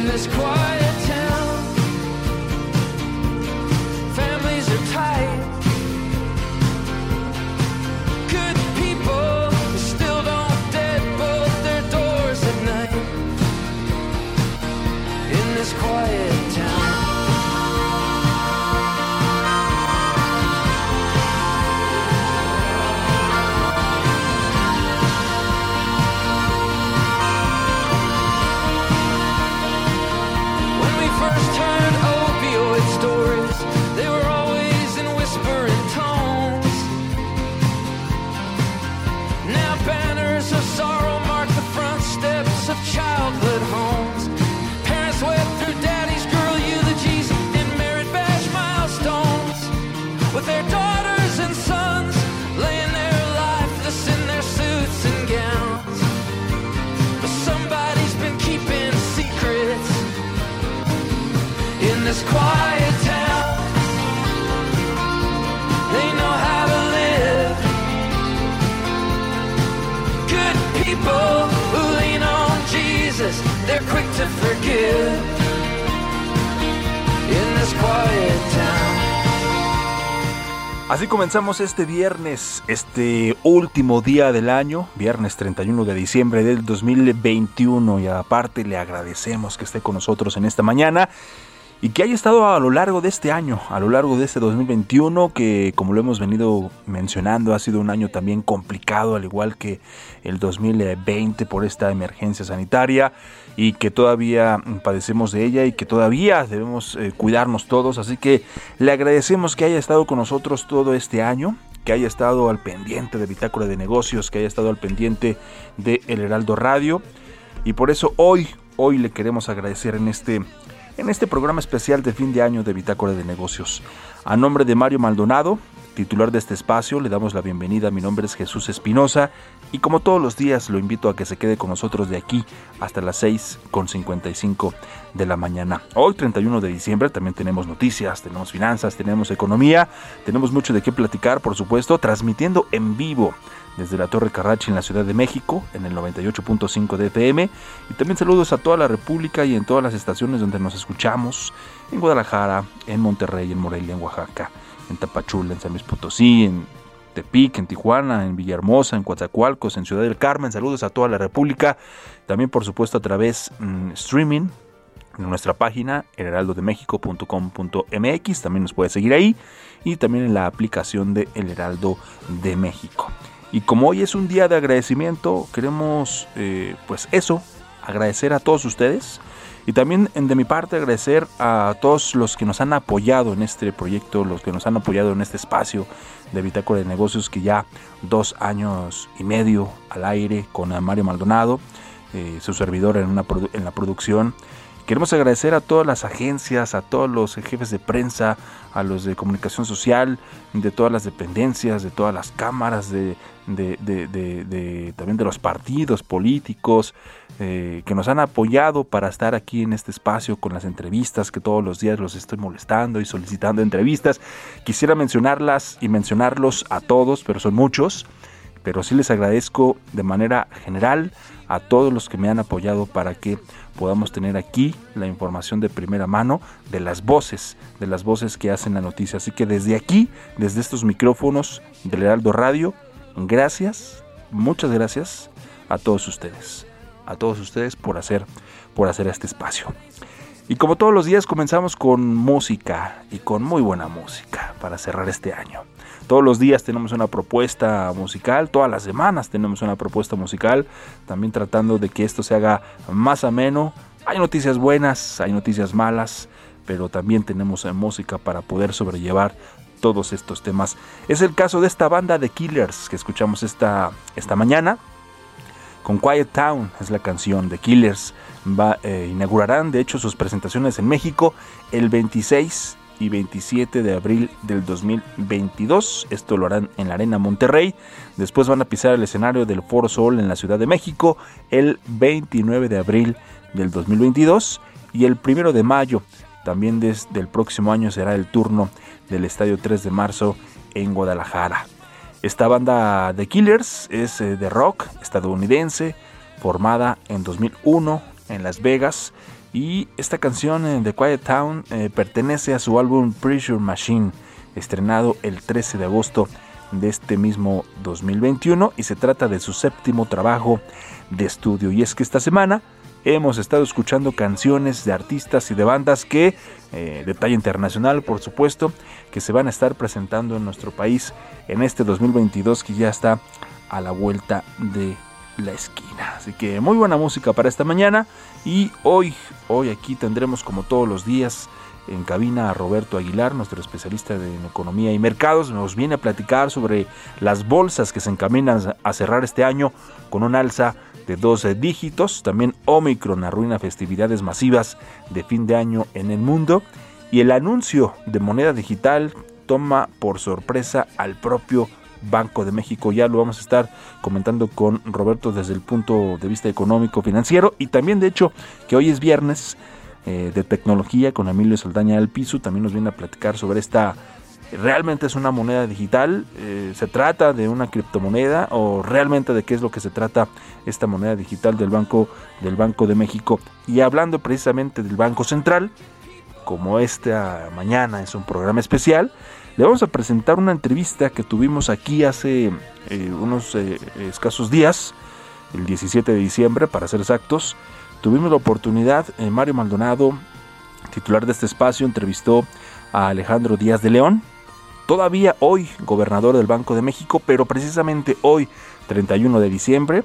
in this quiet Así comenzamos este viernes, este último día del año, viernes 31 de diciembre del 2021 y aparte le agradecemos que esté con nosotros en esta mañana y que haya estado a lo largo de este año, a lo largo de este 2021 que como lo hemos venido mencionando ha sido un año también complicado al igual que el 2020 por esta emergencia sanitaria y que todavía padecemos de ella y que todavía debemos eh, cuidarnos todos. Así que le agradecemos que haya estado con nosotros todo este año, que haya estado al pendiente de Bitácora de Negocios, que haya estado al pendiente de El Heraldo Radio. Y por eso hoy, hoy le queremos agradecer en este, en este programa especial de fin de año de Bitácora de Negocios. A nombre de Mario Maldonado, titular de este espacio, le damos la bienvenida. Mi nombre es Jesús Espinosa y como todos los días lo invito a que se quede con nosotros de aquí hasta las 6.55 de la mañana. Hoy 31 de diciembre también tenemos noticias, tenemos finanzas, tenemos economía, tenemos mucho de qué platicar, por supuesto, transmitiendo en vivo desde la Torre Carrachi en la Ciudad de México, en el 98.5 de FM. Y también saludos a toda la República y en todas las estaciones donde nos escuchamos, en Guadalajara, en Monterrey, en Morelia, en Oaxaca, en Tapachula, en San Luis Potosí, en Tepic, en Tijuana, en Villahermosa, en Coatzacoalcos, en Ciudad del Carmen. Saludos a toda la República. También, por supuesto, a través mm, streaming en nuestra página elheraldodemexico.com.mx. También nos puede seguir ahí y también en la aplicación de El Heraldo de México. Y como hoy es un día de agradecimiento, queremos eh, pues eso, agradecer a todos ustedes y también de mi parte agradecer a todos los que nos han apoyado en este proyecto, los que nos han apoyado en este espacio de Bitácora de Negocios que ya dos años y medio al aire con Mario Maldonado, eh, su servidor en, una la producción. Queremos agradecer a todas las agencias, a todos los jefes de prensa, a los de comunicación social, de todas las dependencias, de todas las cámaras, de- también de los partidos políticos, eh, que nos han apoyado para estar aquí en este espacio con las entrevistas, que todos los días los estoy molestando y solicitando entrevistas. Quisiera mencionarlas y mencionarlos a todos, pero son muchos pero sí les agradezco de manera general a todos los que me han apoyado para que podamos tener aquí la información de primera mano de las voces, de las voces que hacen la noticia. Así que desde aquí, desde estos micrófonos del Heraldo Radio, gracias, muchas gracias a todos ustedes, a todos ustedes por hacer, por hacer este espacio. Y como todos los días comenzamos con música y con muy buena música para cerrar este año. Todos los días tenemos una propuesta musical, todas las semanas tenemos una propuesta musical, también tratando de que esto se haga más ameno. Hay noticias buenas, hay noticias malas, pero también tenemos música para poder sobrellevar todos estos temas. Es el caso de esta banda de Killers que escuchamos esta, esta mañana. Con Quiet Town es la canción de Killers. Va, eh, inaugurarán de hecho sus presentaciones en México el 26 y 27 de abril del 2022. Esto lo harán en la Arena Monterrey. Después van a pisar el escenario del Foro Sol en la Ciudad de México el 29 de abril del 2022 y el 1 de mayo también desde el próximo año será el turno del Estadio 3 de marzo en Guadalajara. Esta banda de Killers es eh, de rock estadounidense, formada en 2001 en Las Vegas. Y esta canción eh, de Quiet Town eh, pertenece a su álbum Pressure Machine, estrenado el 13 de agosto de este mismo 2021 y se trata de su séptimo trabajo de estudio. Y es que esta semana hemos estado escuchando canciones de artistas y de bandas que, eh, de talla internacional por supuesto, que se van a estar presentando en nuestro país en este 2022 que ya está a la vuelta de la esquina. Así que muy buena música para esta mañana y hoy, hoy aquí tendremos como todos los días en cabina a Roberto Aguilar, nuestro especialista en economía y mercados, nos viene a platicar sobre las bolsas que se encaminan a cerrar este año con un alza de 12 dígitos. También Omicron arruina festividades masivas de fin de año en el mundo. Y el anuncio de moneda digital toma por sorpresa al propio Banco de México. Ya lo vamos a estar comentando con Roberto desde el punto de vista económico financiero. Y también de hecho que hoy es viernes eh, de tecnología con Emilio Saldaña del Piso. También nos viene a platicar sobre esta realmente es una moneda digital, eh, se trata de una criptomoneda o realmente de qué es lo que se trata esta moneda digital del Banco del Banco de México. Y hablando precisamente del Banco Central, como esta mañana es un programa especial, le vamos a presentar una entrevista que tuvimos aquí hace eh, unos eh, escasos días, el 17 de diciembre para ser exactos. Tuvimos la oportunidad, Mario Maldonado, titular de este espacio, entrevistó a Alejandro Díaz de León, todavía hoy gobernador del Banco de México, pero precisamente hoy, 31 de diciembre,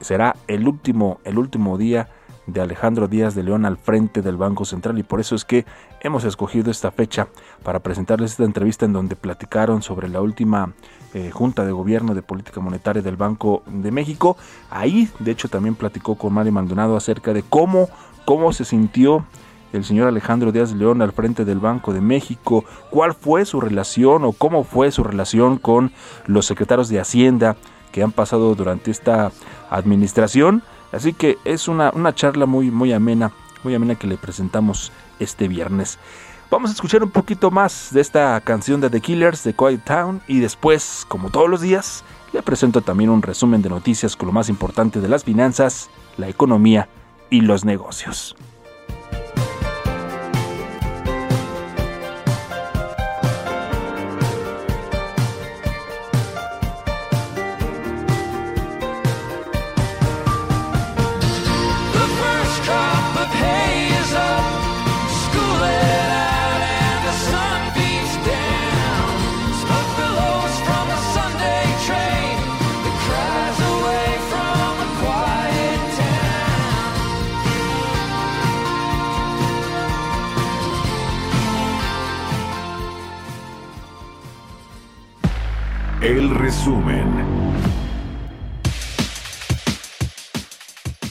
será el último, el último día de Alejandro Díaz de León al frente del Banco Central y por eso es que hemos escogido esta fecha para presentarles esta entrevista en donde platicaron sobre la última eh, Junta de Gobierno de Política Monetaria del Banco de México. Ahí, de hecho, también platicó con Mario Maldonado acerca de cómo, cómo se sintió el señor Alejandro Díaz León al frente del Banco de México, cuál fue su relación o cómo fue su relación con los secretarios de Hacienda que han pasado durante esta administración. Así que es una, una charla muy, muy amena, muy amena que le presentamos este viernes. Vamos a escuchar un poquito más de esta canción de The Killers de Quiet Town y después, como todos los días, le presento también un resumen de noticias con lo más importante de las finanzas, la economía y los negocios. El resumen.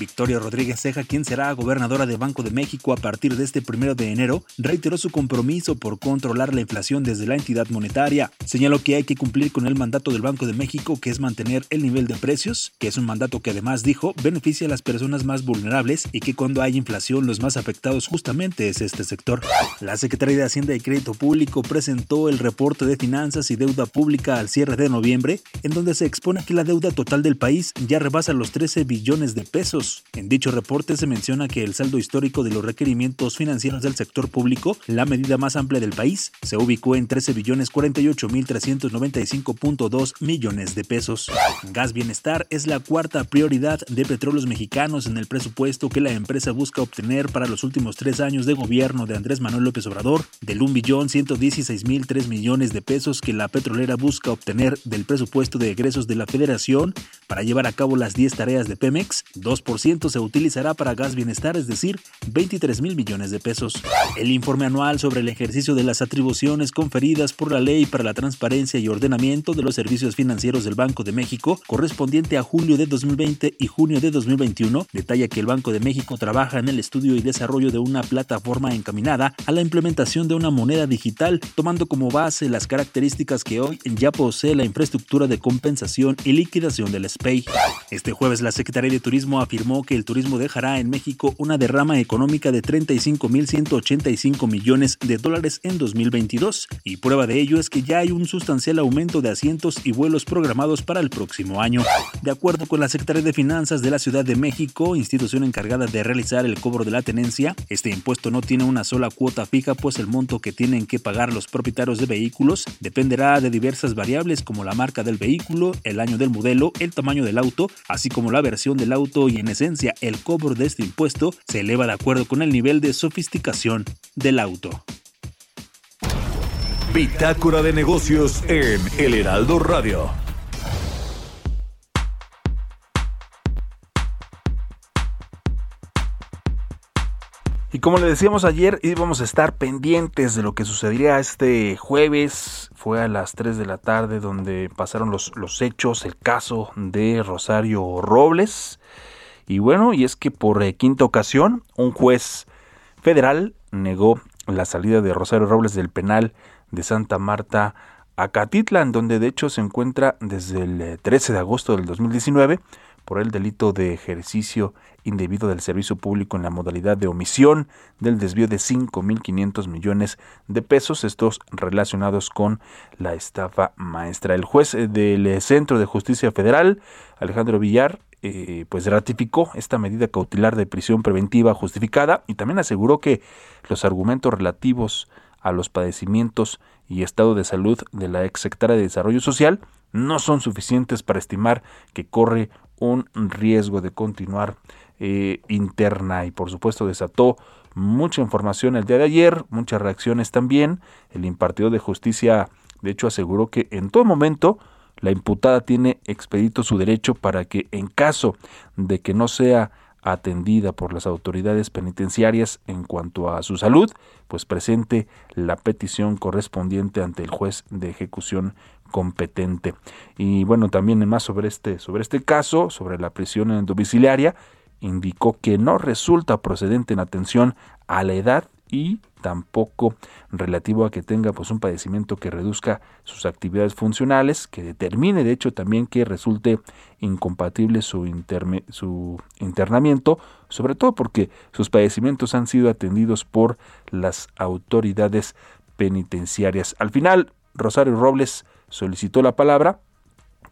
Victoria Rodríguez Ceja, quien será gobernadora de Banco de México a partir de este primero de enero, reiteró su compromiso por controlar la inflación desde la entidad monetaria. Señaló que hay que cumplir con el mandato del Banco de México, que es mantener el nivel de precios, que es un mandato que además dijo beneficia a las personas más vulnerables y que cuando hay inflación los más afectados justamente es este sector. La Secretaría de Hacienda y Crédito Público presentó el reporte de finanzas y deuda pública al cierre de noviembre, en donde se expone que la deuda total del país ya rebasa los 13 billones de pesos En dicho reporte se menciona que el saldo histórico de los requerimientos financieros del sector público, la medida más amplia del país, se ubicó en 13 billones 48 mil 395.2 millones de pesos. Gas Bienestar es la cuarta prioridad de petróleos mexicanos en el presupuesto que la empresa busca obtener para los últimos tres años de gobierno de Andrés Manuel López Obrador, del 1 billón 116 mil 3 millones de pesos que la petrolera busca obtener del presupuesto de egresos de la federación para llevar a cabo las 10 tareas de Pemex, 2% se utilizará para gas bienestar, es decir, 23 mil millones de pesos. El informe anual sobre el ejercicio de las atribuciones conferidas por la Ley para la Transparencia y Ordenamiento de los Servicios Financieros del Banco de México, correspondiente a julio de 2020 y junio de 2021, detalla que el Banco de México trabaja en el estudio y desarrollo de una plataforma encaminada a la implementación de una moneda digital, tomando como base las características que hoy ya posee la infraestructura de compensación y liquidación del SPEI. Este jueves la Secretaría de Turismo afirmó que el turismo dejará en México una derrama económica de 35.185 millones de dólares en 2022 y prueba de ello es que ya hay un sustancial aumento de asientos y vuelos programados para el próximo año. De acuerdo con la Secretaría de Finanzas de la Ciudad de México, institución encargada de realizar el cobro de la tenencia, este impuesto no tiene una sola cuota fija pues el monto que tienen que pagar los propietarios de vehículos dependerá de diversas variables como la marca del vehículo, el año del modelo, el tamaño del auto, así como la versión del auto y en esencia el cobro de este impuesto se eleva de acuerdo con el nivel de sofisticación del auto. Bitácora de negocios en El Heraldo Radio. Y como le decíamos ayer, íbamos a estar pendientes de lo que sucedería este jueves. Fue a las 3 de la tarde donde pasaron los, los hechos, el caso de Rosario Robles. Y bueno, y es que por eh, quinta ocasión, un juez federal negó la salida de Rosario Robles del penal de Santa Marta a Catitlan, donde de hecho se encuentra desde el 13 eh, de agosto del 2019 por el delito de ejercicio indebido del servicio público en la modalidad de omisión del desvío de 5.500 millones de pesos, estos relacionados con la estafa maestra. El juez eh, del Centro de Justicia Federal, Alejandro Villar, eh, pues ratificó esta medida cautelar de prisión preventiva justificada y también aseguró que los argumentos relativos a los padecimientos y estado de salud de la ex secretaria de Desarrollo Social no son suficientes para estimar que corre un riesgo de continuar eh, interna y por supuesto desató mucha información el día de ayer, muchas reacciones también. El impartidor de justicia de hecho aseguró que en todo momento la imputada tiene expedito su derecho para que en caso de que no sea atendida por las autoridades penitenciarias en cuanto a su salud, pues presente la petición correspondiente ante el juez de ejecución competente. Y bueno, también más sobre este, sobre este caso, sobre la prisión domiciliaria, indicó que no resulta procedente en atención a la edad y tampoco relativo a que tenga pues un padecimiento que reduzca sus actividades funcionales, que determine de hecho también que resulte incompatible su, su internamiento, sobre todo porque sus padecimientos han sido atendidos por las autoridades penitenciarias. Al final, Rosario Robles solicitó la palabra,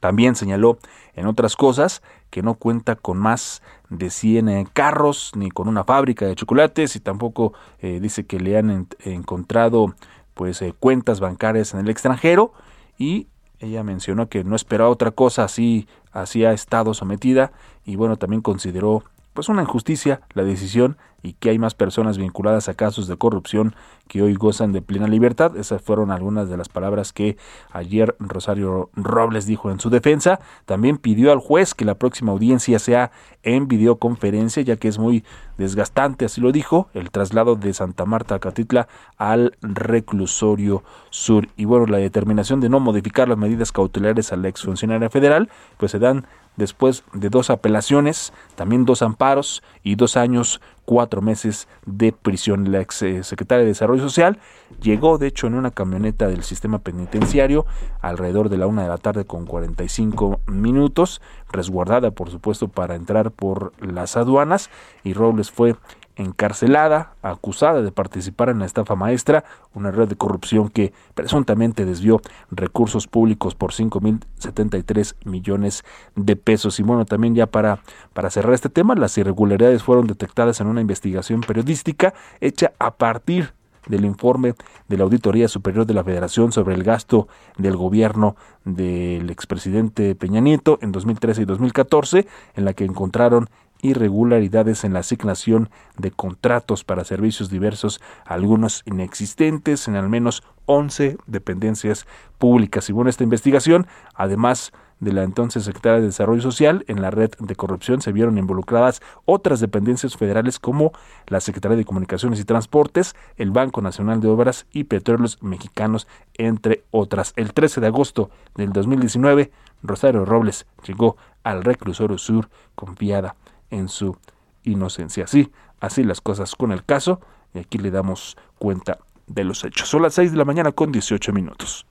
también señaló en otras cosas que no cuenta con más de 100 eh, carros ni con una fábrica de chocolates y tampoco eh, dice que le han encontrado pues eh, cuentas bancarias en el extranjero. Y ella mencionó que no esperaba otra cosa así así ha estado sometida y bueno también consideró pues una injusticia la decisión y que hay más personas vinculadas a casos de corrupción que hoy gozan de plena libertad. Esas fueron algunas de las palabras que ayer Rosario Robles dijo en su defensa. También pidió al juez que la próxima audiencia sea en videoconferencia, ya que es muy desgastante, así lo dijo, el traslado de Santa Marta a Catitla al reclusorio sur. Y bueno, la determinación de no modificar las medidas cautelares a la exfuncionaria federal, pues se dan después de dos apelaciones, también dos amparos y dos años, cuatro meses de prisión. La ex eh, secretaria de Desarrollo Social llegó, de hecho, en una camioneta del sistema penitenciario alrededor de la una de la tarde con 45 minutos, resguardada, por supuesto, para entrar por las aduanas y Robles fue encarcelada, acusada de participar en la estafa maestra, una red de corrupción que presuntamente desvió recursos públicos por 5.073 millones de pesos. Y bueno, también ya para, para cerrar este tema, las irregularidades fueron detectadas en una investigación periodística hecha a partir del informe de la Auditoría Superior de la Federación sobre el gasto del gobierno del expresidente Peña Nieto en 2013 y 2014, en la que encontraron irregularidades en la asignación de contratos para servicios diversos, algunos inexistentes en al menos 11 dependencias públicas. Y bueno, esta investigación, además de la entonces secretaria de Desarrollo Social, en la red de corrupción se vieron involucradas otras dependencias federales como la Secretaría de Comunicaciones y Transportes, el Banco Nacional de Obras y Petróleos Mexicanos, entre otras. El 13 de agosto del 2019, Rosario Robles llegó al reclusorio sur confiada en su inocencia. Así, así las cosas con el caso y aquí le damos cuenta de los hechos. Son las 6 de la mañana con 18 minutos.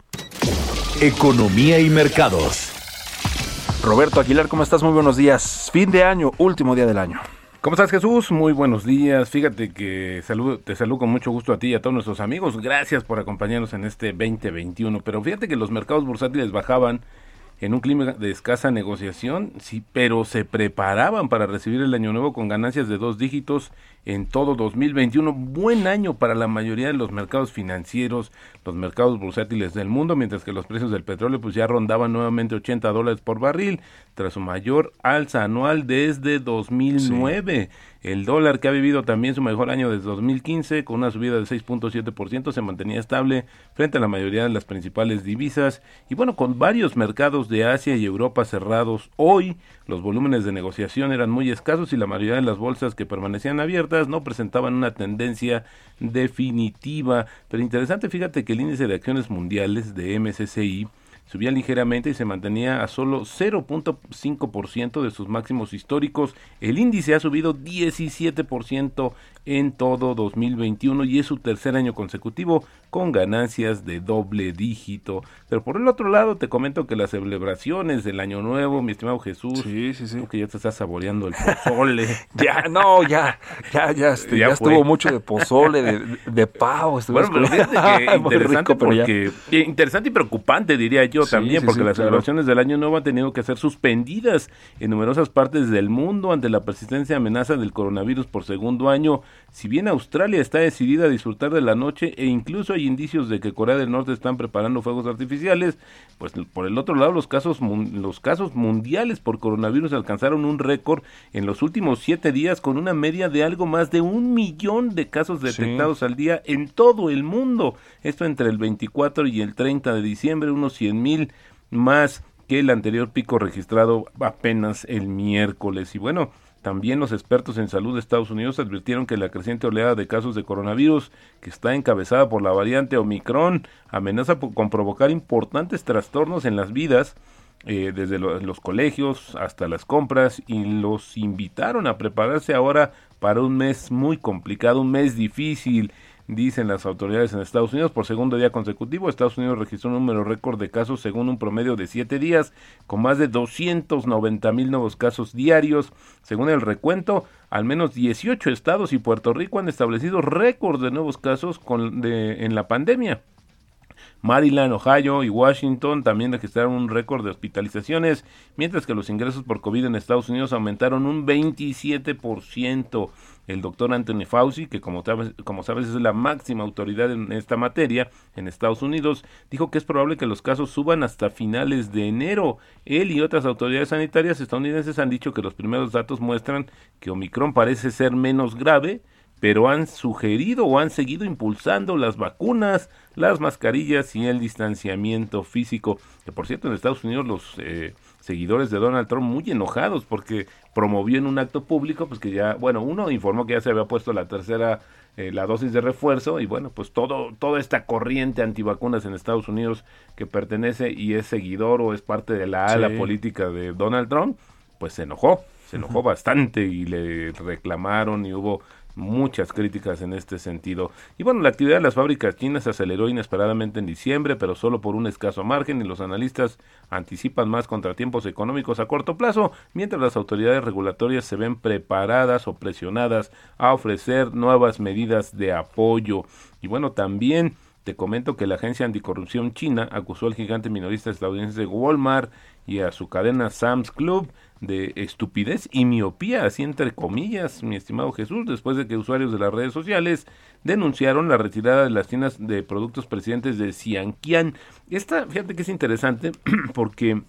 Economía y mercados. Roberto Aguilar, ¿cómo estás? Muy buenos días. Fin de año, último día del año. ¿Cómo estás Jesús? Muy buenos días. Fíjate que saludo, te saludo con mucho gusto a ti y a todos nuestros amigos. Gracias por acompañarnos en este 2021. Pero fíjate que los mercados bursátiles bajaban en un clima de escasa negociación, sí, pero se preparaban para recibir el año nuevo con ganancias de dos dígitos en todo 2021. Buen año para la mayoría de los mercados financieros, los mercados bursátiles del mundo, mientras que los precios del petróleo pues ya rondaban nuevamente 80 dólares por barril, tras su mayor alza anual desde 2009. El dólar que ha vivido también su mejor año desde 2015 con una subida de 6.7% se mantenía estable frente a la mayoría de las principales divisas y bueno, con varios mercados de Asia y Europa cerrados hoy, los volúmenes de negociación eran muy escasos y la mayoría de las bolsas que permanecían abiertas no presentaban una tendencia definitiva. Pero interesante, fíjate que el índice de acciones mundiales de MSCI subía ligeramente y se mantenía a solo 0.5% de sus máximos históricos. El índice ha subido 17% en todo 2021 y es su tercer año consecutivo con ganancias de doble dígito. Pero por el otro lado te comento que las celebraciones del año nuevo, mi estimado Jesús, Sí, sí, sí. tú que ya te estás saboreando el pozole. Ya, no, ya, ya, ya, este, Ya estuvo mucho de pozole, de, de pavo. Bueno, pero que interesante rico, pero ya. porque eh, interesante y preocupante diría yo Sí, también sí, porque sí, las claro. celebraciones del año nuevo han tenido que ser suspendidas en numerosas partes del mundo ante la persistente amenaza del coronavirus por segundo año. Si bien Australia está decidida a disfrutar de la noche e incluso hay indicios de que Corea del Norte están preparando fuegos artificiales, pues por el otro lado los casos los casos mundiales por coronavirus alcanzaron un récord en los últimos siete días con una media de algo más de un millón de casos detectados al día en todo el mundo. Esto entre el 24 y el 30 de diciembre, unos 100 mil más que el anterior pico registrado apenas el miércoles. Y bueno, también los expertos en salud de Estados Unidos advirtieron que la creciente oleada de casos de coronavirus, que está encabezada por la variante Omicron, amenaza con provocar importantes trastornos en las vidas eh, desde lo- los colegios hasta las compras y los invitaron a prepararse ahora para un mes muy complicado, un mes difícil, dicen las autoridades en Estados Unidos. Por segundo día consecutivo, Estados Unidos registró un número récord de casos según un promedio de siete días, con más de 290 mil nuevos casos diarios. Según el recuento, al menos 18 estados y Puerto Rico han establecido récord de nuevos casos con, de, en la pandemia. Maryland, Ohio y Washington también registraron un récord de hospitalizaciones, mientras que los ingresos por COVID en Estados Unidos aumentaron un 27%. El doctor Anthony Fauci, que como sabes, como sabes es la máxima autoridad en esta materia en Estados Unidos, dijo que es probable que los casos suban hasta finales de enero. Él y otras autoridades sanitarias estadounidenses han dicho que los primeros datos muestran que Omicron parece ser menos grave, pero han sugerido o han seguido impulsando las vacunas, las mascarillas y el distanciamiento físico. Que por cierto, en Estados Unidos los eh, seguidores de Donald Trump muy enojados porque promovió en un acto público, pues que ya, bueno, uno informó que ya se había puesto la tercera, eh, la dosis de refuerzo y bueno, pues todo, toda esta corriente antivacunas en Estados Unidos que pertenece y es seguidor o es parte de la ala Sí. política de Donald Trump, pues se enojó, se enojó bastante y le reclamaron y hubo muchas críticas en este sentido. Y bueno, la actividad de las fábricas chinas se aceleró inesperadamente en diciembre, pero solo por un escaso margen y los analistas anticipan más contratiempos económicos a corto plazo, mientras las autoridades regulatorias se ven preparadas o presionadas a ofrecer nuevas medidas de apoyo. Y bueno, también te comento que la agencia anticorrupción china acusó al gigante minorista estadounidense Walmart y a su cadena Sam's Club de estupidez y miopía, así entre comillas, mi estimado Jesús, después de que usuarios de las redes sociales denunciaron la retirada de las tiendas de productos presidentes de Xianqian. Esta, fíjate que es interesante porque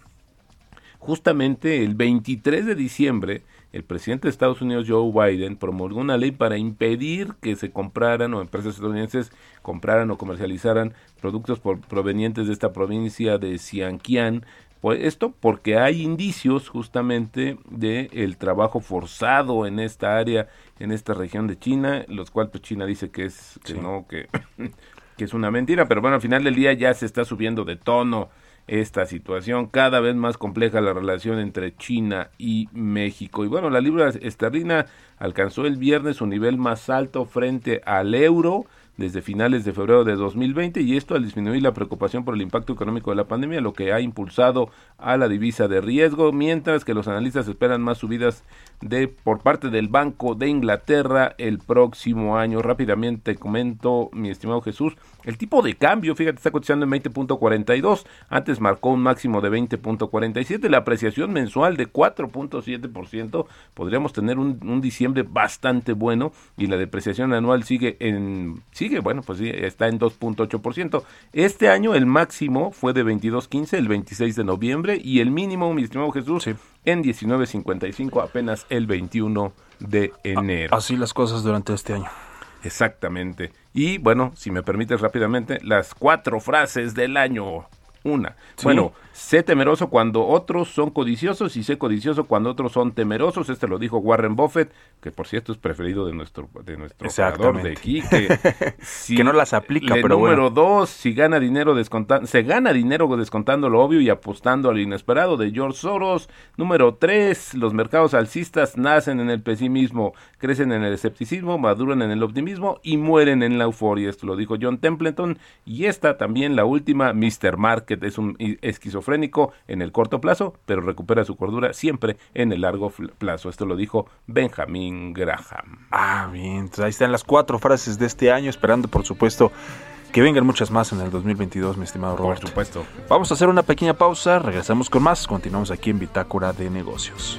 justamente el 23 de diciembre el presidente de Estados Unidos, Joe Biden, promulgó una ley para impedir que se compraran o empresas estadounidenses compraran o comercializaran productos provenientes de esta provincia de Xianqian pues esto porque hay indicios justamente de el trabajo forzado en esta área, en esta región de China, los cuales pues China dice que es que no que, que es una mentira, pero bueno, al final del día ya se está subiendo de tono esta situación, cada vez más compleja la relación entre China y México. Y bueno, la libra esterlina alcanzó el viernes su nivel más alto frente al euro desde finales de febrero de 2020 y esto al disminuir la preocupación por el impacto económico de la pandemia, lo que ha impulsado a la divisa de riesgo, mientras que los analistas esperan más subidas de por parte del Banco de Inglaterra el próximo año. Rápidamente comento, mi estimado Jesús, el tipo de cambio, fíjate, está cotizando en 20.42, antes marcó un máximo de 20.47, la apreciación mensual de 4.7%, podríamos tener un, un, diciembre bastante bueno y la depreciación anual sigue en sigue, bueno, pues sí, está en 2.8%. Este año el máximo fue de 22.15 el 26 de noviembre y el mínimo, mi estimado Jesús, en 19.55 apenas el 21 de enero. Así las cosas durante este año. Exactamente. Y bueno, si me permites rápidamente, las cuatro frases del año. Una. Bueno, sé temeroso cuando otros son codiciosos y sé codicioso cuando otros son temerosos. Este lo dijo Warren Buffett, que por cierto es preferido de nuestro de nuestro operador de aquí. Que, si, que no las aplica, pero Número dos, si gana dinero descontando, se gana dinero descontando lo obvio y apostando al inesperado de George Soros. Número tres, los mercados alcistas nacen en el pesimismo, crecen en el escepticismo, maduran en el optimismo y mueren en la euforia. Esto lo dijo John Templeton. Y esta también, la última, Mr. Market, es un esquizofrénico en el corto plazo, pero recupera su cordura siempre en el largo plazo. Esto lo dijo Benjamin Graham. Ah, bien. ahí están las cuatro frases de este año, esperando, por supuesto, que vengan muchas más en el 2022, mi estimado Roberto. Por supuesto. Vamos a hacer una pequeña pausa, regresamos con más, continuamos aquí en Bitácora de Negocios.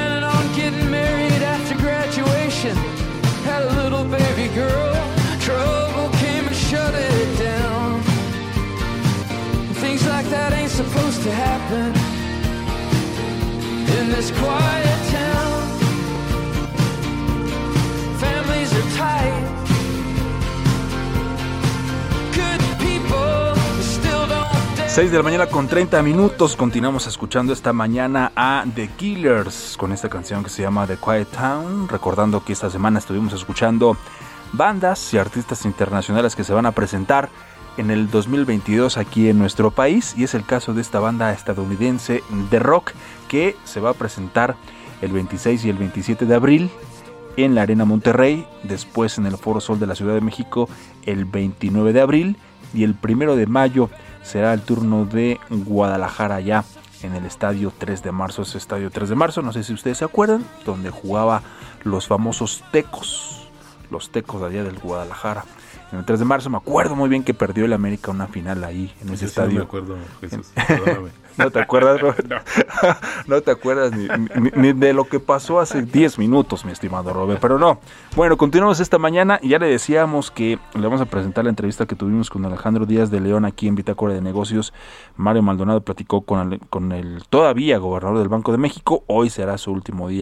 To happen in this quiet town. Families are tight. Good people still don't 6 de la mañana con 30 minutos. Continuamos escuchando esta mañana a The Killers con esta canción que se llama The Quiet Town. Recordando que esta semana estuvimos escuchando bandas y artistas internacionales que se van a presentar en el 2022 aquí en nuestro país y es el caso de esta banda estadounidense de rock que se va a presentar el 26 y el 27 de abril en la Arena Monterrey, después en el Foro Sol de la Ciudad de México el 29 de abril y el 1 de mayo será el turno de Guadalajara ya en el estadio 3 de marzo, ese estadio 3 de marzo, no sé si ustedes se acuerdan, donde jugaba los famosos Tecos, los Tecos de allá del Guadalajara el 3 de marzo. Me acuerdo muy bien que perdió el América una final ahí en ese estadio. no me acuerdo, Jesús. ¿No te acuerdas, Robert? No. no te acuerdas ni, ni, ni, de lo que pasó hace 10 minutos, mi estimado Robert. Pero no. Bueno, continuamos esta mañana y ya le decíamos que le vamos a presentar la entrevista que tuvimos con Alejandro Díaz de León aquí en Bitácora de Negocios. Mario Maldonado platicó con el, con el todavía gobernador del Banco de México. Hoy será su último día.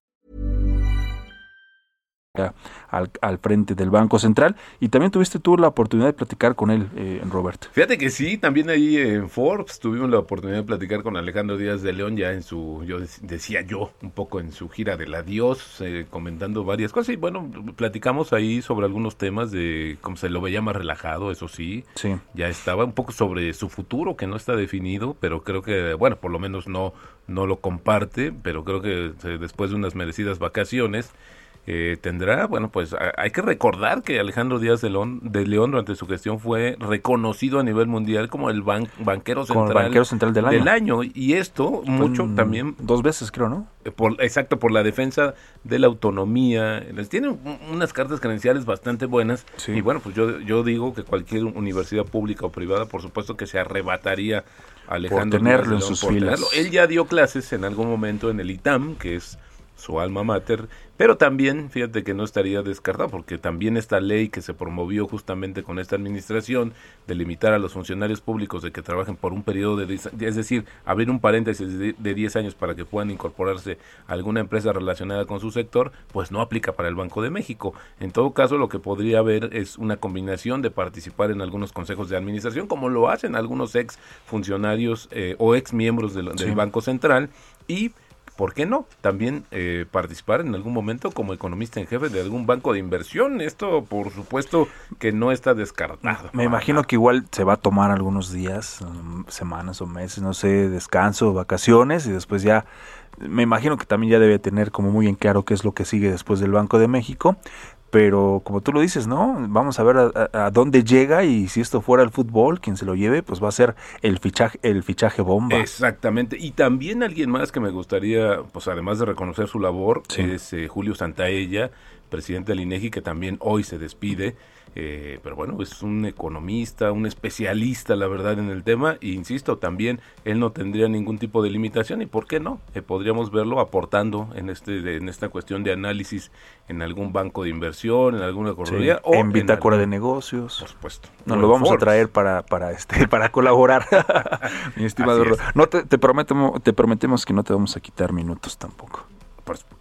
Al, al, frente del Banco Central. Y también tuviste tú la oportunidad de platicar con él, eh, Robert. Fíjate que sí, también ahí en Forbes tuvimos la oportunidad de platicar con Alejandro Díaz de León, ya en su, yo decía yo, un poco en su gira del adiós, eh, comentando varias cosas. Y bueno, platicamos ahí sobre algunos temas de cómo se lo veía más relajado, eso sí. Sí. Ya estaba un poco sobre su futuro, que no está definido, pero creo que, bueno, por lo menos no, no lo comparte, pero creo que eh, después de unas merecidas vacaciones, eh, tendrá, bueno, pues hay que recordar que Alejandro Díaz de León, de León durante su gestión fue reconocido a nivel mundial como el banquero central, banquero central del, año. año. Y esto mucho también... Dos veces creo, ¿no? Eh, por, exacto, por la defensa de la autonomía. Les tienen unas cartas credenciales bastante buenas. Sí. Y bueno, pues yo, yo digo que cualquier universidad pública o privada, por supuesto que se arrebataría a Alejandro por tenerlo Díaz de León en sus por filas. tenerlo. Él ya dio clases en algún momento en el ITAM, que es su alma mater, pero también, fíjate que no estaría descartado, porque también esta ley que se promovió justamente con esta administración de limitar a los funcionarios públicos de que trabajen por un periodo de, es decir, abrir un paréntesis de, de 10 años para que puedan incorporarse a alguna empresa relacionada con su sector, pues no aplica para el Banco de México. En todo caso, lo que podría haber es una combinación de participar en algunos consejos de administración, como lo hacen algunos ex funcionarios eh, o ex miembros del, del Sí. Banco Central, y ¿por qué no? También eh, participar en algún momento como economista en jefe de algún banco de inversión. Esto, por supuesto, que no está descartado. Me imagino que igual se va a tomar algunos días, um, semanas o meses, no sé, descanso, vacaciones y después ya, me imagino que también ya debe tener como muy en claro qué es lo que sigue después del Banco de México. Pero como tú lo dices, ¿no? Vamos a ver a, a- a dónde llega y si esto fuera el fútbol, quien se lo lleve, pues va a ser el fichaje, el fichaje bomba. Exactamente. Y también alguien más que me gustaría, pues además de reconocer su labor, Sí. es eh, Julio Santaella, presidente del INEGI, que también hoy se despide. Eh, pero bueno, es un economista, un especialista, la verdad, en el tema. E insisto, también él no tendría ningún tipo de limitación. ¿Y por qué no? Eh, podríamos verlo aportando en, este, de- en esta cuestión de análisis en algún banco de inversión, en alguna Sí, correduría o en bitácora de algún- negocios. Por supuesto. Nos lo vamos a traer para, para este, para colaborar, mi estimado. Es. No te, te prometemos, te prometemos que no te vamos a quitar minutos tampoco.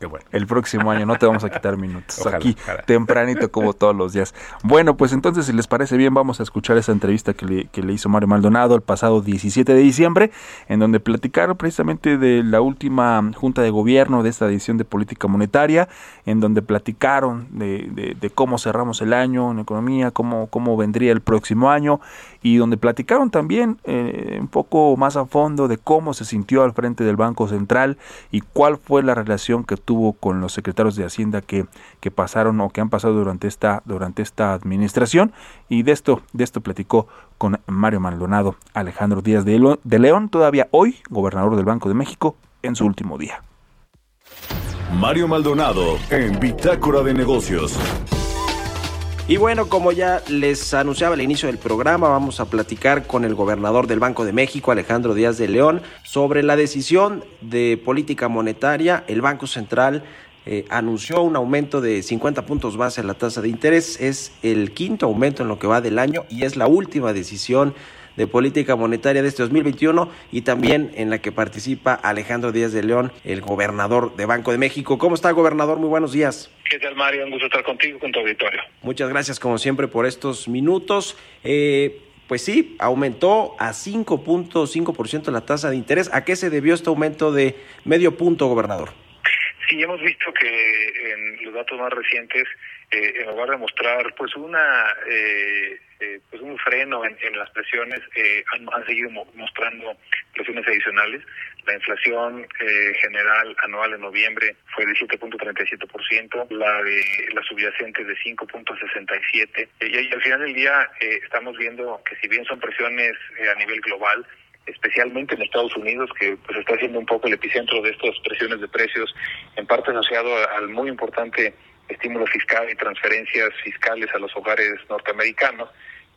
Bueno. El próximo año no te vamos a quitar minutos. Ojalá, Aquí, ojalá. tempranito, como todos los días. Bueno, pues entonces, si les parece bien, vamos a escuchar esa entrevista que le, que le hizo Mario Maldonado el pasado 17 de diciembre, en donde platicaron precisamente de la última Junta de Gobierno de esta edición de política monetaria, en donde platicaron de, de- de cómo cerramos el año en economía, cómo, cómo vendría el próximo año, y donde platicaron también eh, un poco más a fondo de cómo se sintió al frente del Banco Central y cuál fue la relación que tuvo con los secretarios de Hacienda que, que pasaron o que han pasado durante esta, durante esta administración. Y de esto, de esto platicó con Mario Maldonado, Alejandro Díaz de, de León, todavía hoy gobernador del Banco de México, en su último día. Mario Maldonado en Bitácora de Negocios. Y bueno, como ya les anunciaba al inicio del programa, vamos a platicar con el gobernador del Banco de México, Alejandro Díaz de León, sobre la decisión de política monetaria. El Banco Central eh, anunció un aumento de 50 puntos base en la tasa de interés. Es el quinto aumento en lo que va del año y es la última decisión de política monetaria de este 2021 y también en la que participa Alejandro Díaz de León, el gobernador de Banco de México. ¿Cómo está, gobernador? Muy buenos días. ¿Qué tal, Mario? Un gusto estar contigo, con tu auditorio. Muchas gracias como siempre por estos minutos. Eh, pues sí, aumentó a 5.5% la tasa de interés. ¿A qué se debió este aumento de medio punto, gobernador? Sí, hemos visto que en los datos más recientes, eh, en lugar de mostrar pues una eh, eh, pues un freno en, las presiones, eh, han, seguido mo- mostrando presiones adicionales. La inflación eh, general anual en noviembre fue de 7.37%, la de la subyacente de 5.67%. Y, y al final del día eh, estamos viendo que si bien son presiones eh, a nivel global, especialmente en Estados Unidos, que pues está siendo un poco el epicentro de estas presiones de precios, en parte asociado al muy importante estímulo fiscal y transferencias fiscales a los hogares norteamericanos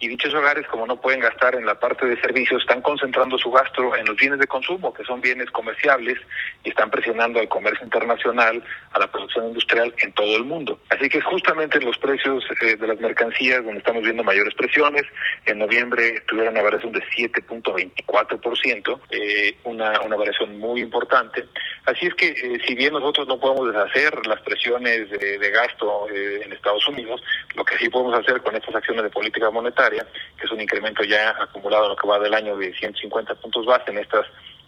y dichos hogares, como no pueden gastar en la parte de servicios, están concentrando su gasto en los bienes de consumo, que son bienes comerciables, y están presionando al comercio internacional, a la producción industrial en todo el mundo. Así que justamente en los precios eh, de las mercancías donde estamos viendo mayores presiones. En noviembre tuvieron una variación de 7.24%, eh, una, una variación muy importante. Así es que eh, si bien nosotros no podemos deshacer las presiones de, de gasto eh, en Estados Unidos, lo que sí podemos hacer con estas acciones de política monetaria, que es un incremento ya acumulado en lo que va del año de 150 puntos base en estas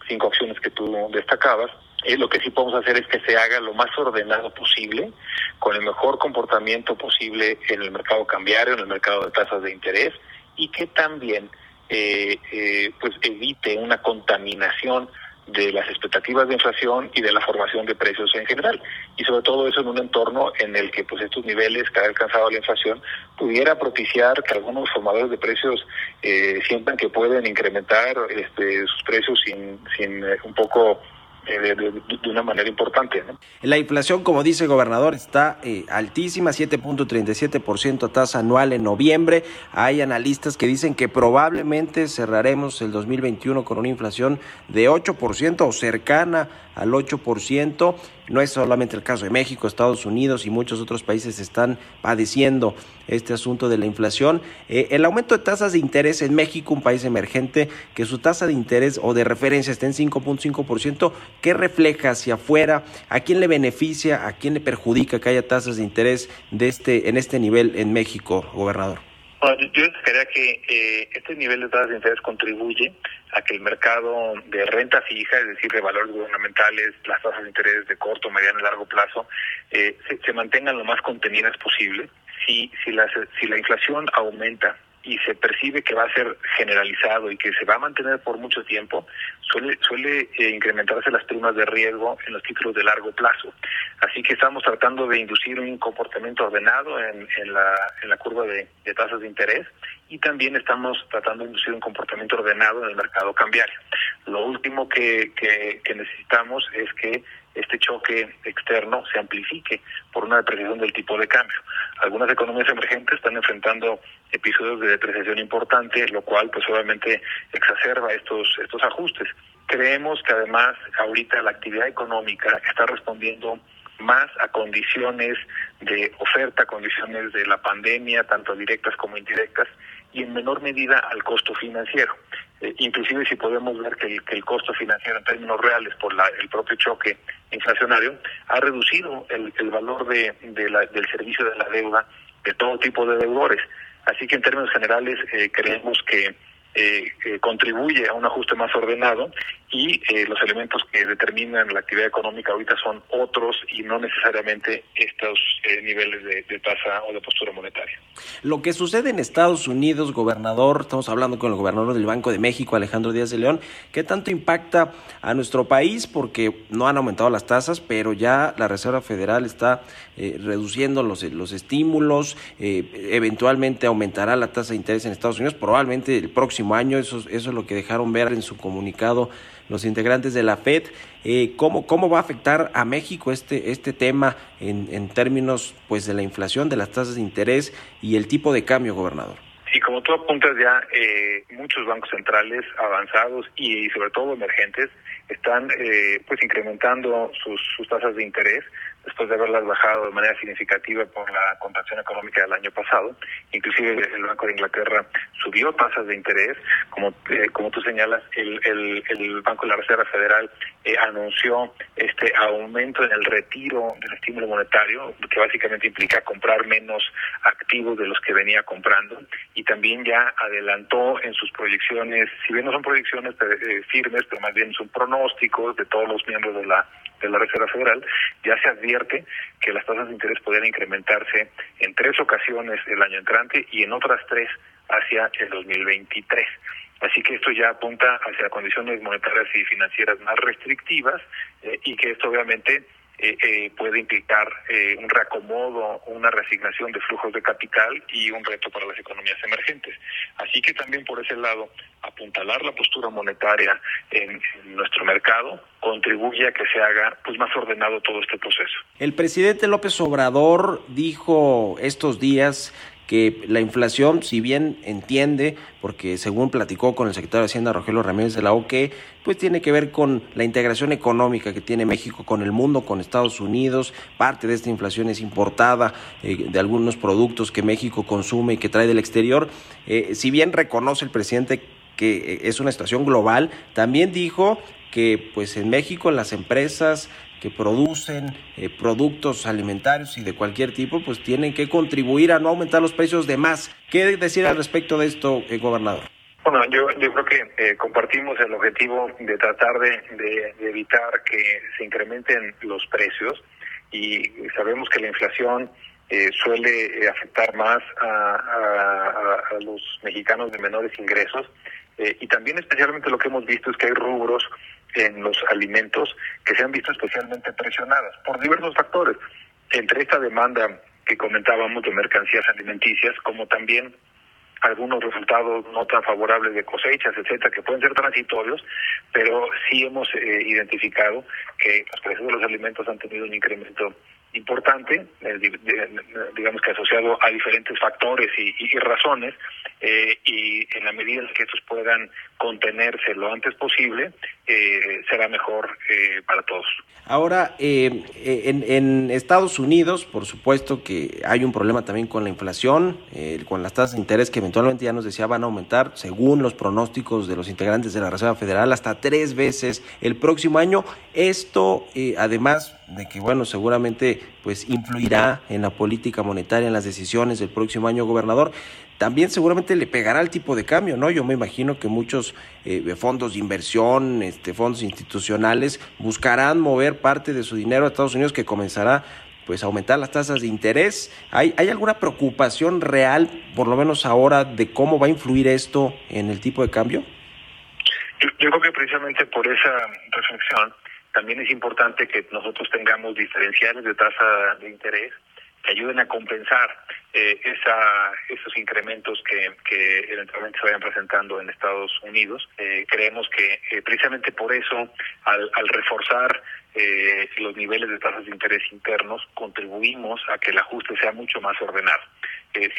cinco acciones que tú destacabas, eh, lo que sí podemos hacer es que se haga lo más ordenado posible, con el mejor comportamiento posible en el mercado cambiario, en el mercado de tasas de interés, y que también eh, eh, pues evite una contaminación de las expectativas de inflación y de la formación de precios en general. Y sobre todo eso en un entorno en el que pues estos niveles que ha alcanzado la inflación pudiera propiciar que algunos formadores de precios eh, sientan que pueden incrementar este, sus precios sin, sin eh, un poco de, de, de, una manera importante. ¿no? La inflación, como dice el gobernador, está eh, altísima, 7.37% tasa anual en noviembre. Hay analistas que dicen que probablemente cerraremos el 2021 con una inflación de 8% o cercana al 8%. No es solamente el caso de México, Estados Unidos y muchos otros países están padeciendo este asunto de la inflación. Eh, el aumento de tasas de interés en México, un país emergente, que su tasa de interés o de referencia está en 5.5%, ¿qué refleja hacia afuera? ¿A quién le beneficia? ¿A quién le perjudica que haya tasas de interés de este, en este nivel en México, gobernador? Bueno, yo destacaría que eh, este nivel de tasas de interés contribuye a que el mercado de renta fija, es decir, de valores gubernamentales, las tasas de interés de corto, mediano y largo plazo, eh, se, se, mantengan lo más contenidas posible. Si, si, la, si la inflación aumenta y se percibe que va a ser generalizado y que se va a mantener por mucho tiempo, suele, suele eh, incrementarse las primas de riesgo en los títulos de largo plazo. Así que estamos tratando de inducir un comportamiento ordenado en, en, la, en la curva de, tasas de interés y también estamos tratando de inducir un comportamiento ordenado en el mercado cambiario. Lo último que, que necesitamos es que este choque externo se amplifique por una depreciación del tipo de cambio. Algunas economías emergentes están enfrentando episodios de depreciación importante, lo cual pues obviamente exacerba estos estos ajustes. Creemos que además ahorita la actividad económica está respondiendo más a condiciones de oferta, condiciones de la pandemia, tanto directas como indirectas, y en menor medida al costo financiero. Eh, inclusive si podemos ver que el, costo financiero en términos reales por la, el propio choque inflacionario ha reducido el, valor de la, del servicio de la deuda de todo tipo de deudores. Así que en términos generales eh, creemos que eh, eh, contribuye a un ajuste más ordenado y eh, los elementos que determinan la actividad económica ahorita son otros y no necesariamente estos eh, niveles de, tasa o de postura monetaria. Lo que sucede en Estados Unidos, gobernador, estamos hablando con el gobernador del Banco de México, Alejandro Díaz de León, ¿qué tanto impacta a nuestro país? Porque no han aumentado las tasas, pero ya la Reserva Federal está eh, reduciendo los, los estímulos, eventualmente aumentará la tasa de interés en Estados Unidos, probablemente el próximo año, eso, eso es lo que dejaron ver en su comunicado los integrantes de la FED. Eh, ¿cómo, ¿Cómo va a afectar a México este, este tema en, en términos pues, de la inflación, de las tasas de interés y el tipo de cambio, gobernador? Sí, como tú apuntas ya, eh, muchos bancos centrales avanzados y, y sobre todo emergentes están eh, pues incrementando sus tasas de interés después de haberlas bajado de manera significativa por la contracción económica del año pasado. Inclusive el Banco de Inglaterra subió tasas de interés. Como, eh, como tú señalas, el, el, el, Banco de la Reserva Federal eh, anunció este aumento en el retiro del estímulo monetario, que básicamente implica comprar menos activos de los que venía comprando. Y también ya adelantó en sus proyecciones, si bien no son proyecciones eh, firmes, pero más bien son pronósticos de todos los miembros de la de la Reserva Federal, ya se advierte que las tasas de interés podrían incrementarse en tres ocasiones el año entrante y en otras tres hacia el 2023. Así que esto ya apunta hacia condiciones monetarias y financieras más restrictivas eh, y que esto obviamente eh, eh, puede implicar eh, un reacomodo, una reasignación de flujos de capital y un reto para las economías emergentes. Así que también por ese lado apuntalar la postura monetaria en, nuestro mercado contribuye a que se haga pues más ordenado todo este proceso. El presidente López Obrador dijo estos días que la inflación, si bien entiende, porque según platicó con el secretario de Hacienda Rogelio Ramírez de la OQUE, pues tiene que ver con la integración económica que tiene México con el mundo, con Estados Unidos. Parte de esta inflación es importada eh, de algunos productos que México consume y que trae del exterior. Eh, si bien reconoce el presidente que eh, es una situación global, también dijo que pues en México las empresas que producen eh, productos alimentarios y de cualquier tipo, pues tienen que contribuir a no aumentar los precios de más. ¿Qué decir al respecto de esto, eh, gobernador? Bueno, yo, yo creo que eh, compartimos el objetivo de tratar de, evitar que se incrementen los precios y sabemos que la inflación suele afectar más a, a, los mexicanos de menores ingresos y también especialmente lo que hemos visto es que hay rubros en los alimentos que se han visto especialmente presionadas por diversos factores, entre esta demanda que comentábamos de mercancías alimenticias, como también algunos resultados no tan favorables de cosechas, etcétera, que pueden ser transitorios, pero sí hemos eh, identificado que los precios de los alimentos han tenido un incremento importante, eh, digamos que asociado a diferentes factores y, razones, eh, y en la medida en que estos puedan contenerse lo antes posible, eh, será mejor para todos. Ahora, en, en, Estados Unidos, por supuesto que hay un problema también con la inflación, con las tasas de interés que eventualmente ya nos decía van a aumentar, según los pronósticos de los integrantes de la Reserva Federal, hasta tres veces el próximo año. Esto, además de que, bueno, seguramente pues influirá en la política monetaria, en las decisiones del próximo año gobernador. También seguramente le pegará el tipo de cambio, ¿no? Yo me imagino que muchos eh, fondos de inversión, este, fondos institucionales, buscarán mover parte de su dinero a Estados Unidos que comenzará pues aumentar las tasas de interés. ¿Hay, ¿Hay alguna preocupación real, por lo menos ahora, de cómo va a influir esto en el tipo de cambio? Yo creo que precisamente por esa reflexión también es importante que nosotros tengamos diferenciales de tasa de interés que ayuden a compensar eh, esa, esos incrementos que, eventualmente se vayan presentando en Estados Unidos. Eh, creemos que eh, precisamente por eso, al, al reforzar eh, los niveles de tasas de interés internos, contribuimos a que el ajuste sea mucho más ordenado.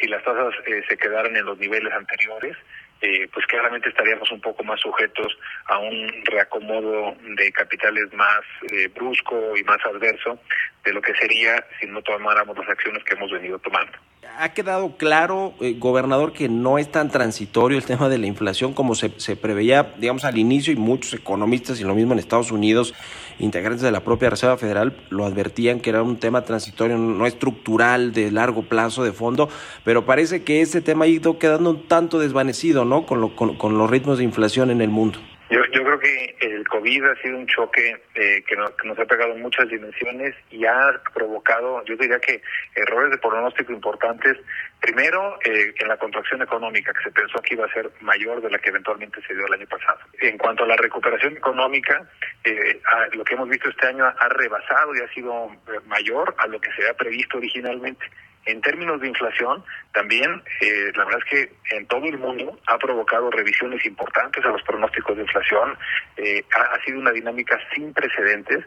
Si las tasas se quedaran en los niveles anteriores, eh, pues claramente estaríamos un poco más sujetos a un reacomodo de capitales más eh, brusco y más adverso de lo que sería si no tomáramos las acciones que hemos venido tomando. Ha quedado claro, eh, gobernador, que no es tan transitorio el tema de la inflación como se, se preveía, digamos, al inicio y muchos economistas y lo mismo en Estados Unidos, integrantes de la propia Reserva Federal, lo advertían que era un tema transitorio, no estructural, de largo plazo, de fondo, pero parece que ese tema ha ido quedando un tanto desvanecido, ¿no? Con, con, los ritmos de inflación en el mundo. Yo, yo creo que el COVID ha sido un choque eh, que, nos ha pegado en muchas dimensiones y ha provocado, yo diría que errores de pronóstico importantes. Primero, eh, en la contracción económica, que se pensó que iba a ser mayor de la que eventualmente se dio el año pasado. En cuanto a la recuperación económica, eh, lo que hemos visto este año ha rebasado y ha sido mayor a lo que se había previsto originalmente. En términos de inflación, también eh, la verdad es que en todo el mundo ha provocado revisiones importantes a los pronósticos de inflación. Eh, ha, sido una dinámica sin precedentes.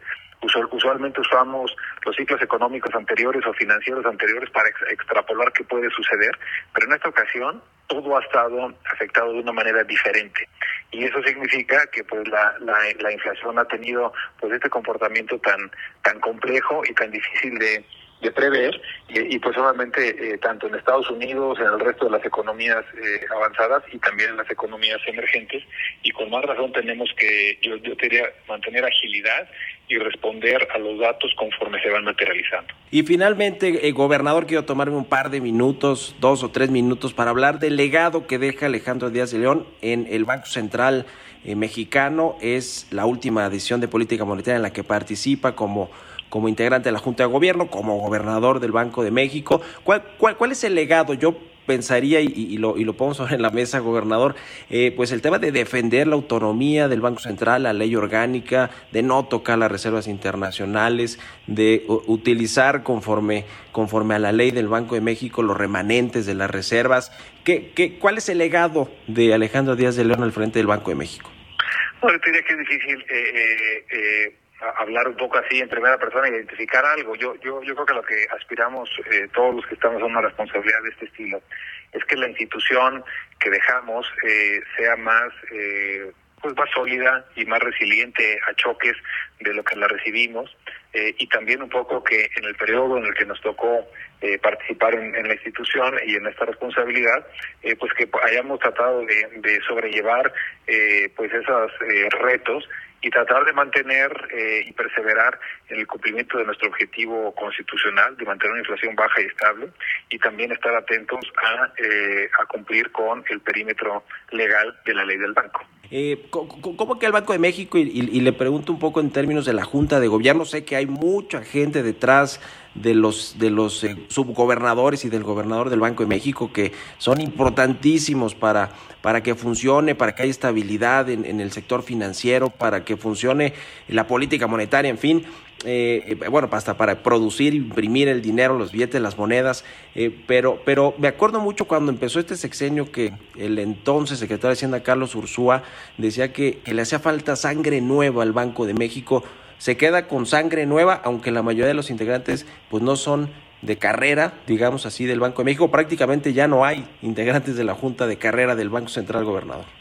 usualmente usamos los ciclos económicos anteriores o financieros anteriores para extrapolar qué puede suceder, pero en esta ocasión todo ha estado afectado de una manera diferente y eso significa que pues la, la, la inflación ha tenido pues este comportamiento tan tan complejo y tan difícil de de prever y, pues obviamente eh, tanto en Estados Unidos, en el resto de las economías eh, avanzadas y también en las economías emergentes y con más razón tenemos que, yo, yo diría, mantener agilidad y responder a los datos conforme se van materializando. Y finalmente, eh, gobernador, quiero tomarme un par de minutos, dos o tres minutos, para hablar del legado que deja Alejandro Díaz de León en el Banco Central mexicano. Es la última decisión de política monetaria en la que participa como como integrante de la Junta de Gobierno, como gobernador del Banco de México. ¿Cuál, cuál, cuál es el legado? Yo pensaría, y, lo, y lo pongo sobre la mesa, gobernador, eh, pues el tema de defender la autonomía del Banco Central, la ley orgánica, de no tocar las reservas internacionales, de utilizar conforme, conforme a la ley del Banco de México los remanentes de las reservas. ¿Qué, qué, ¿Cuál es el legado de Alejandro Díaz de León al frente del Banco de México? Bueno, diría que es difícil eh, eh, hablar un poco así en primera persona, identificar algo. Yo, yo, yo creo que lo que aspiramos eh, todos los que estamos en una responsabilidad de este estilo es que la institución que dejamos eh, sea más eh, pues más sólida y más resiliente a choques de lo que la recibimos eh, y también un poco que en el periodo en el que nos tocó eh, participar en, en, la institución y en esta responsabilidad, eh, pues que hayamos tratado de, de sobrellevar pues esos retos y tratar de mantener eh, y perseverar en el cumplimiento de nuestro objetivo constitucional de mantener una inflación baja y estable y también estar atentos a, eh, a cumplir con el perímetro legal de la ley del banco. Eh, ¿Cómo que el Banco de México? Y, y, le pregunto un poco en términos de la Junta de Gobierno, sé que hay mucha gente detrás de los, de los eh, subgobernadores y del gobernador del Banco de México que son importantísimos para, para que funcione, para que haya estabilidad en, en el sector financiero, para que funcione la política monetaria, en fin. Eh, eh, bueno, hasta para producir, imprimir el dinero, los billetes, las monedas, eh, pero, pero me acuerdo mucho cuando empezó este sexenio que el entonces secretario de Hacienda Carlos Ursúa decía que, que le hacía falta sangre nueva al Banco de México, se queda con sangre nueva, aunque la mayoría de los integrantes pues no son de carrera, digamos así, del Banco de México, prácticamente ya no hay integrantes de la Junta de Carrera del Banco Central Gobernador.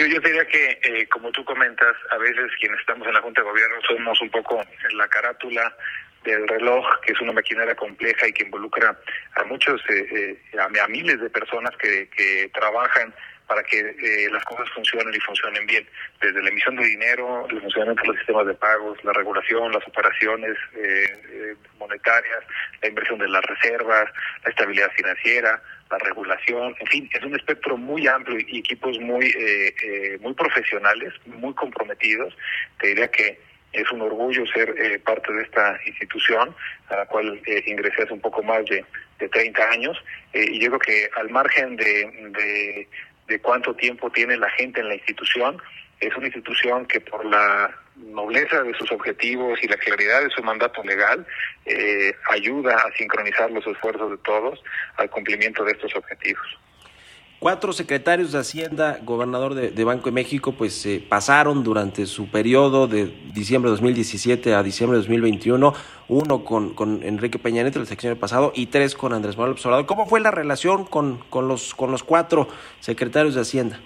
Yo, yo diría que, eh, como tú comentas, a veces quienes estamos en la Junta de Gobierno somos un poco la carátula del reloj, que es una maquinaria compleja y que involucra a muchos, eh, eh, a, miles de personas que, que trabajan para que eh, las cosas funcionen y funcionen bien, desde la emisión de dinero, el funcionamiento de los sistemas de pagos, la regulación, las operaciones eh, monetarias, la inversión de las reservas, la estabilidad financiera, la regulación, en fin, es un espectro muy amplio y equipos muy, eh, eh, muy profesionales, muy comprometidos. Te diría que es un orgullo ser eh, parte de esta institución, a la cual eh, ingresé hace un poco más de, de 30 años, eh, y yo creo que al margen de, de, de cuánto tiempo tiene la gente en la institución, es una institución que por la nobleza de sus objetivos y la claridad de su mandato legal eh, ayuda a sincronizar los esfuerzos de todos al cumplimiento de estos objetivos. Cuatro secretarios de Hacienda, gobernador de, Banco de México, pues eh, pasaron durante su periodo de diciembre de 2017 a diciembre de 2021, uno con, con Enrique Peña Nieto el sexenio pasado y tres con Andrés Manuel Obrador. ¿Cómo fue la relación con, con, los, con los cuatro secretarios de Hacienda?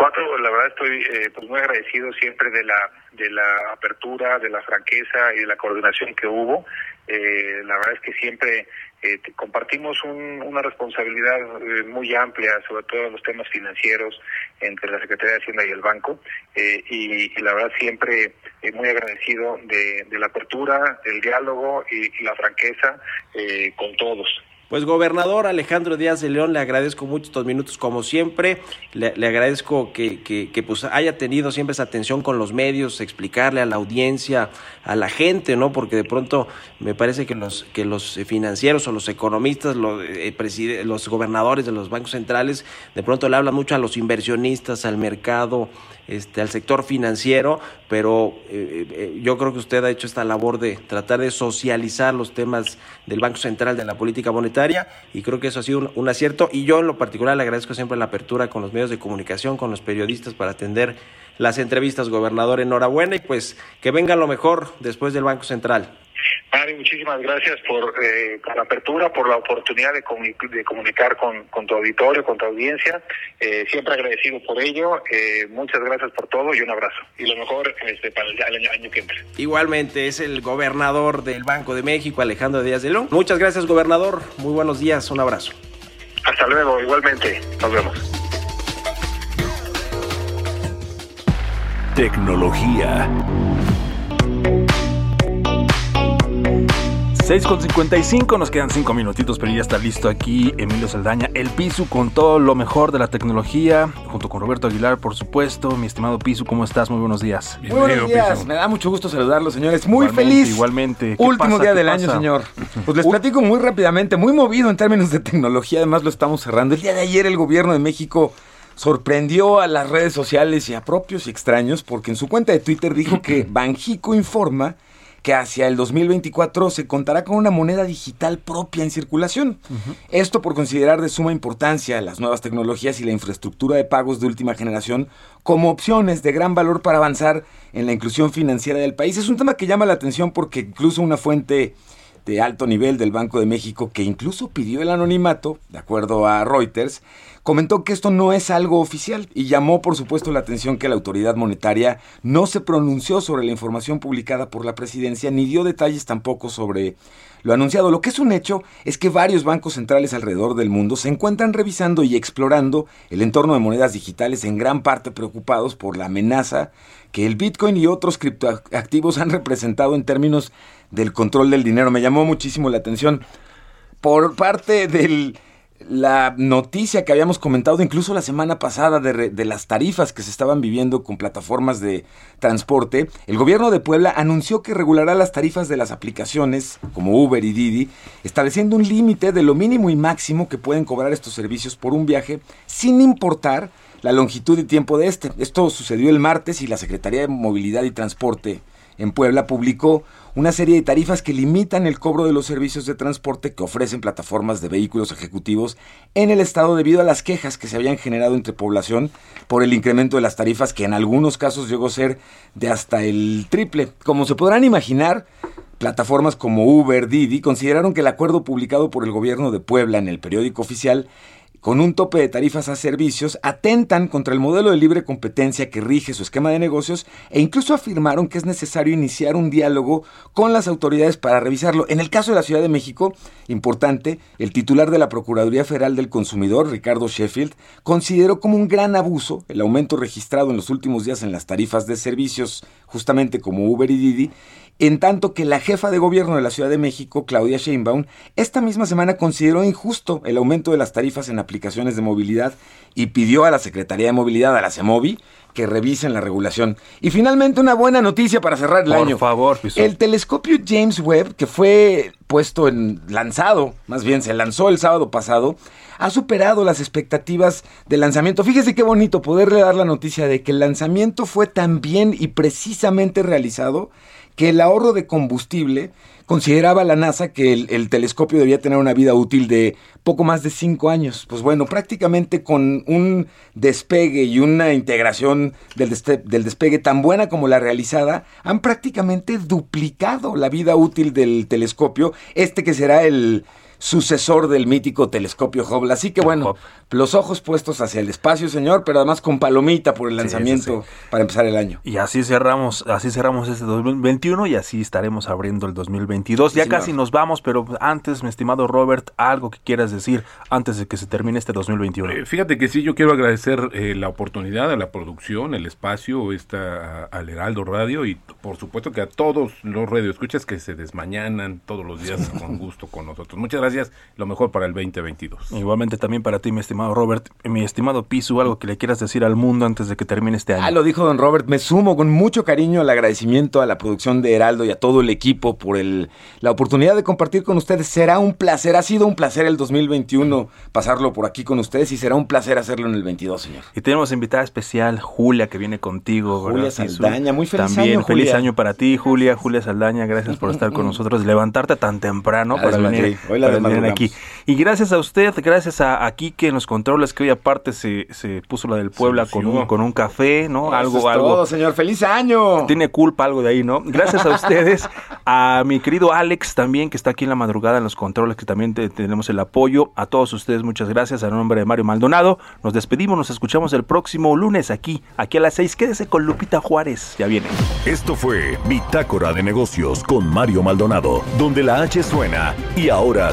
Cuatro, la verdad estoy eh, pues muy agradecido siempre de la de la apertura, de la franqueza y de la coordinación que hubo. Eh, la verdad es que siempre eh, compartimos un, una responsabilidad eh, muy amplia, sobre todo en los temas financieros, entre la Secretaría de Hacienda y el banco, eh, y, y, la verdad siempre muy agradecido de, de, la apertura, del diálogo y, y la franqueza con todos. Pues gobernador Alejandro Díaz de León, le agradezco mucho estos minutos como siempre, le, agradezco que, que, pues haya tenido siempre esa atención con los medios, explicarle a la audiencia, a la gente, ¿no? Porque de pronto me parece que los, que los financieros o los economistas, los, eh, los gobernadores de los bancos centrales, de pronto le hablan mucho a los inversionistas, al mercado, este, al sector financiero, pero eh, eh, yo creo que usted ha hecho esta labor de tratar de socializar los temas del Banco Central, de la política monetaria, y creo que eso ha sido un, un, acierto y yo en lo particular le agradezco siempre la apertura con los medios de comunicación, con los periodistas para atender las entrevistas, gobernador, enhorabuena y pues que venga lo mejor después del Banco Central. Mari, muchísimas gracias por, eh, por, la apertura, por la oportunidad de, comunic de comunicar con, con, tu auditorio, con tu audiencia. Eh, siempre agradecido por ello. Eh, muchas gracias por todo y un abrazo. Y lo mejor este, para el año, año que entra. Igualmente, es el gobernador del Banco de México, Alejandro Díaz de León. Muchas gracias, gobernador. Muy buenos días. Un abrazo. Hasta luego. Igualmente. Nos vemos. Tecnología 6 con 55, nos quedan 5 minutitos, pero ya está listo aquí Emilio Saldaña, el Pisu con todo lo mejor de la tecnología, junto con Roberto Aguilar, por supuesto. Mi estimado Pisu, ¿cómo estás? Muy buenos días. Muy buenos días, me da mucho gusto saludarlos, señores. Muy Igualmente, feliz. igualmente. ¿Qué Último pasa? día ¿Qué del pasa? año, señor. Pues les platico muy rápidamente, muy movido en términos de tecnología, además lo estamos cerrando. El día de ayer el gobierno de México sorprendió a las redes sociales y a propios y extraños porque en su cuenta de Twitter dijo que Banjico informa que hacia el 2024 se contará con una moneda digital propia en circulación. Esto por considerar de suma importancia las nuevas tecnologías y la infraestructura de pagos de última generación como opciones de gran valor para avanzar en la inclusión financiera del país. Es un tema que llama la atención porque incluso una fuente de alto nivel del Banco de México, que incluso pidió el anonimato, de acuerdo a Reuters, comentó que esto no es algo oficial y llamó por supuesto la atención que la autoridad monetaria no se pronunció sobre la información publicada por la presidencia ni dio detalles tampoco sobre lo anunciado. Lo que es un hecho es que varios bancos centrales alrededor del mundo se encuentran revisando y explorando el entorno de monedas digitales en gran parte preocupados por la amenaza que el Bitcoin y otros criptoactivos han representado en términos del control del dinero. Me llamó muchísimo la atención. Por parte de la noticia que habíamos comentado incluso la semana pasada de, las tarifas que se estaban viviendo con plataformas de transporte, el gobierno de Puebla anunció que regulará las tarifas de las aplicaciones como Uber y Didi, estableciendo un límite de lo mínimo y máximo que pueden cobrar estos servicios por un viaje sin importar la longitud y tiempo de este. Esto sucedió el martes y la Secretaría de Movilidad y Transporte en Puebla publicó una serie de tarifas que limitan el cobro de los servicios de transporte que ofrecen plataformas de vehículos ejecutivos en el estado debido a las quejas que se habían generado entre población por el incremento de las tarifas que en algunos casos llegó a ser de hasta el triple. Como se podrán imaginar, Plataformas como Uber, Didi consideraron que el acuerdo publicado por el gobierno de Puebla en el periódico oficial con un tope de tarifas a servicios, atentan contra el modelo de libre competencia que rige su esquema de negocios e incluso afirmaron que es necesario iniciar un diálogo con las autoridades para revisarlo. En el caso de la Ciudad de México, importante, el titular de la Procuraduría Federal del Consumidor, Ricardo Sheffield, consideró como un gran abuso el aumento registrado en los últimos días en las tarifas de servicios, justamente como Uber y Didi, en tanto que la jefa de gobierno de la Ciudad de México, Claudia Sheinbaum, esta misma semana consideró injusto el aumento de las tarifas en aplicaciones de movilidad y pidió a la Secretaría de Movilidad, a la CEMOVI, que revisen la regulación. Y finalmente una buena noticia para cerrar el Por año. favor, Piso. El telescopio James Webb, que fue puesto en lanzado, más bien se lanzó el sábado pasado, ha superado las expectativas de lanzamiento. Fíjese qué bonito poderle dar la noticia de que el lanzamiento fue tan bien y precisamente realizado que el ahorro de combustible consideraba la NASA que el, el telescopio debía tener una vida útil de poco más de cinco años. Pues bueno, prácticamente con un despegue y una integración del, del despegue tan buena como la realizada, han prácticamente duplicado la vida útil del telescopio, este que será el sucesor del mítico telescopio Hubble. Así que bueno, los ojos puestos hacia el espacio, señor, pero además con palomita por el Sí, lanzamiento sí, para empezar el año. Y así cerramos, así cerramos este 2021 y así estaremos abriendo el 2022. Sí, ya señor. casi nos vamos, pero antes, mi estimado Robert, algo que quieras decir antes de que se termine este 2021. Eh, Fíjate que sí, yo quiero agradecer eh, la oportunidad a la producción, el espacio, esta, al Heraldo Radio y por supuesto que a todos los radioescuchas que se desmañanan todos los días con gusto con nosotros. Muchas gracias, lo mejor para el 2022. Igualmente también para ti, mi estimado Robert, mi estimado Pisu, algo que le quieras decir al mundo antes de que termine este año. Ah, lo dijo don Robert. Me sumo con mucho cariño al agradecimiento a la producción de Heraldo y a todo el equipo por el, la oportunidad de compartir con ustedes. Será un placer, ha sido un placer el 2021 pasarlo por aquí con ustedes y será un placer hacerlo en el 22, señor. Y tenemos invitada especial, Julia, que viene contigo. Julia. Saldaña, muy feliz También, año, feliz Julia. año para ti, Julia. Julia Saldaña, gracias por estar con nosotros, levantarte tan temprano La para venir, Hoy la desmadrugamos. aquí. Y gracias a usted, gracias a, a Quique en los controles, que hoy aparte se, se puso la del Puebla con un, con un café, ¿no? Eso algo, es algo. todo, señor. ¡Feliz año! Tiene culpa algo de ahí, ¿no? Gracias a ustedes, a mi querido Alex también, que está aquí en la madrugada en los controles, que también te- tenemos el apoyo. A todos ustedes, muchas gracias. A nombre de Mario Maldonado, nos despedimos, nos escuchamos el próximo lunes aquí, aquí a las seis. Quédese con Lupita Juárez, ya viene. Esto fue Bitácora de Negocios con Mario Maldonado, donde la H suena y ahora